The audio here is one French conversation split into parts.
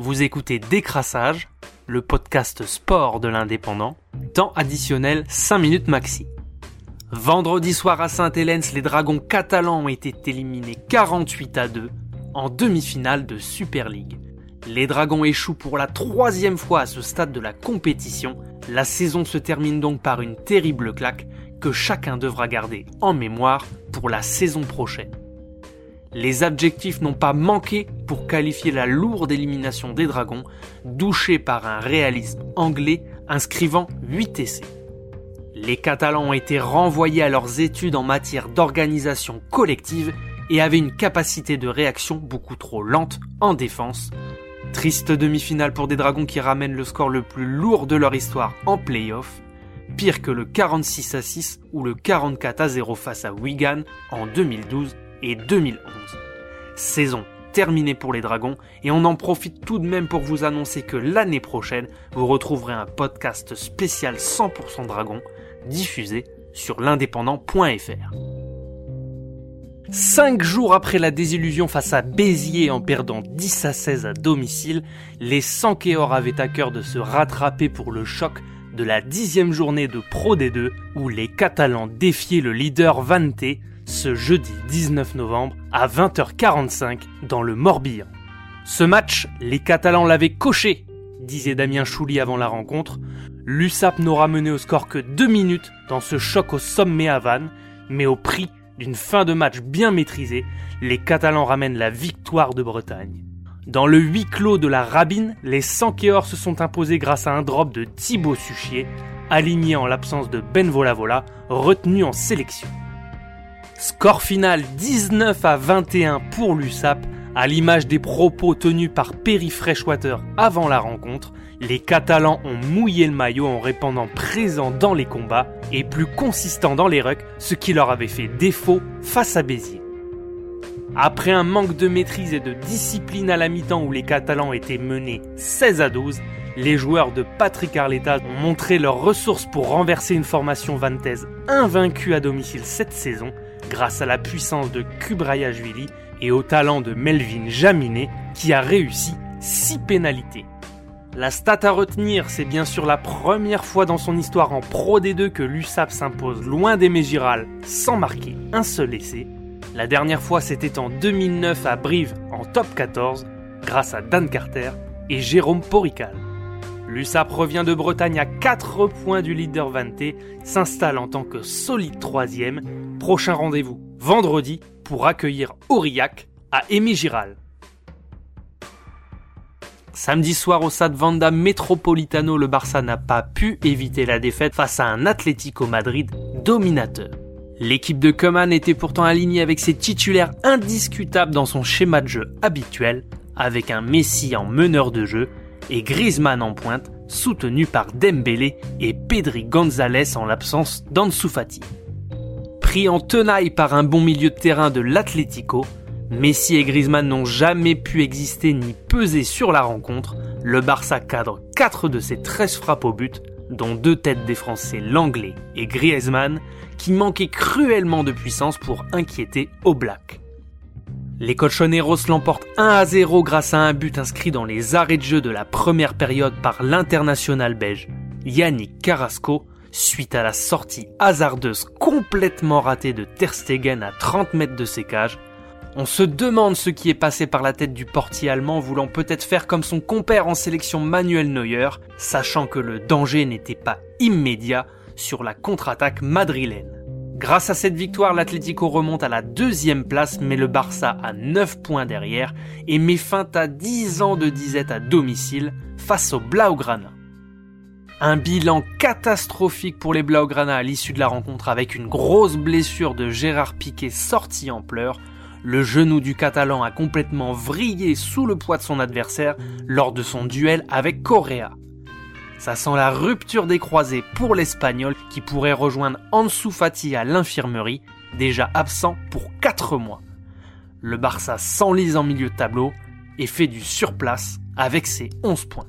Vous écoutez Décrassage, le podcast sport de l'indépendant, temps additionnel 5 minutes maxi. Vendredi soir à Saint-Hélène, les Dragons catalans ont été éliminés 48 à 2 en demi-finale de Super League. Les Dragons échouent pour la troisième fois à ce stade de la compétition. La saison se termine donc par une terrible claque que chacun devra garder en mémoire pour la saison prochaine. Les adjectifs n'ont pas manqué pour qualifier la lourde élimination des Dragons, douchée par un réalisme anglais inscrivant 8 essais. Les Catalans ont été renvoyés à leurs études en matière d'organisation collective et avaient une capacité de réaction beaucoup trop lente en défense. Triste demi-finale pour des Dragons qui ramènent le score le plus lourd de leur histoire en playoff, pire que le 46 à 6 ou le 44 à 0 face à Wigan en 2012 et 2011. Saison terminée pour les Dragons et on en profite tout de même pour vous annoncer que l'année prochaine, vous retrouverez un podcast spécial 100% Dragons diffusé sur l'indépendant.fr. Cinq jours après la désillusion face à Béziers en perdant 10 à 16 à domicile, les Sankéors avaient à cœur de se rattraper pour le choc de la dixième journée de Pro D2 où les Catalans défiaient le leader Vante ce jeudi 19 novembre à 20h45 dans le Morbihan. Ce match, les Catalans l'avaient coché, disait Damien Chouli avant la rencontre. L'USAP n'aura mené au score que deux minutes dans ce choc au sommet à Vannes, mais au prix d'une fin de match bien maîtrisée, les Catalans ramènent la victoire de Bretagne. Dans le huis clos de la Rabine, les Sankéors se sont imposés grâce à un drop de Thibaut Suchier, aligné en l'absence de Ben Volavola, retenu en sélection. Score final 19 à 21 pour l'USAP, à l'image des propos tenus par Perry Freshwater avant la rencontre, les Catalans ont mouillé le maillot en répondant présent dans les combats et plus consistant dans les rucks, ce qui leur avait fait défaut face à Béziers. Après un manque de maîtrise et de discipline à la mi-temps où les Catalans étaient menés 16 à 12, les joueurs de Patrick Arleta ont montré leurs ressources pour renverser une formation vantaise invaincue à domicile cette saison grâce à la puissance de Kubraya-Juili et au talent de Melvin Jaminet qui a réussi 6 pénalités. La stat à retenir, c'est bien sûr la première fois dans son histoire en Pro D2 que l'USAP s'impose loin des Mégirales sans marquer un seul essai. La dernière fois, c'était en 2009 à Brive en top 14 grâce à Dan Carter et Jérôme Porical. L'USAP revient de Bretagne à 4 points du leader Vanté, s'installe en tant que solide troisième. Prochain rendez-vous vendredi pour accueillir Aurillac à Aimé Giral. Samedi soir au Stade Vanda Metropolitano, le Barça n'a pas pu éviter la défaite face à un Atlético Madrid dominateur. L'équipe de Coman était pourtant alignée avec ses titulaires indiscutables dans son schéma de jeu habituel, avec un Messi en meneur de jeu et Griezmann en pointe, soutenu par Dembélé et Pedri González en l'absence d'Ansu Fati. Pris en tenaille par un bon milieu de terrain de l'Atlético, Messi et Griezmann n'ont jamais pu exister ni peser sur la rencontre. Le Barça cadre 4 de ses 13 frappes au but, dont deux têtes des Français Langlais et Griezmann, qui manquaient cruellement de puissance pour inquiéter Oblak. Les Colchoneros l'emportent 1 à 0 grâce à un but inscrit dans les arrêts de jeu de la première période par l'international belge Yannick Carrasco suite à la sortie hasardeuse complètement ratée de Ter Stegen à 30 mètres de ses cages. On se demande ce qui est passé par la tête du portier allemand voulant peut-être faire comme son compère en sélection Manuel Neuer, sachant que le danger n'était pas immédiat sur la contre-attaque madrilène. Grâce à cette victoire, l'Atlético remonte à la deuxième place, mais le Barça à 9 points derrière et met fin à 10 ans de disette à domicile face au Blaugrana. Un bilan catastrophique pour les Blaugrana à l'issue de la rencontre avec une grosse blessure de Gérard Piquet sorti en pleurs. Le genou du Catalan a complètement vrillé sous le poids de son adversaire lors de son duel avec Correa. Ça sent la rupture des croisés pour l'Espagnol qui pourrait rejoindre Ansu Fati à l'infirmerie, déjà absent pour 4 mois. Le Barça s'enlise en milieu de tableau et fait du surplace avec ses 11 points.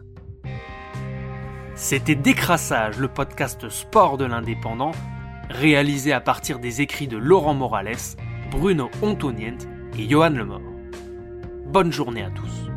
C'était Décrassage, le podcast sport de l'indépendant, réalisé à partir des écrits de Laurent Morales, Bruno Ontonient et Johan Lemort. Bonne journée à tous.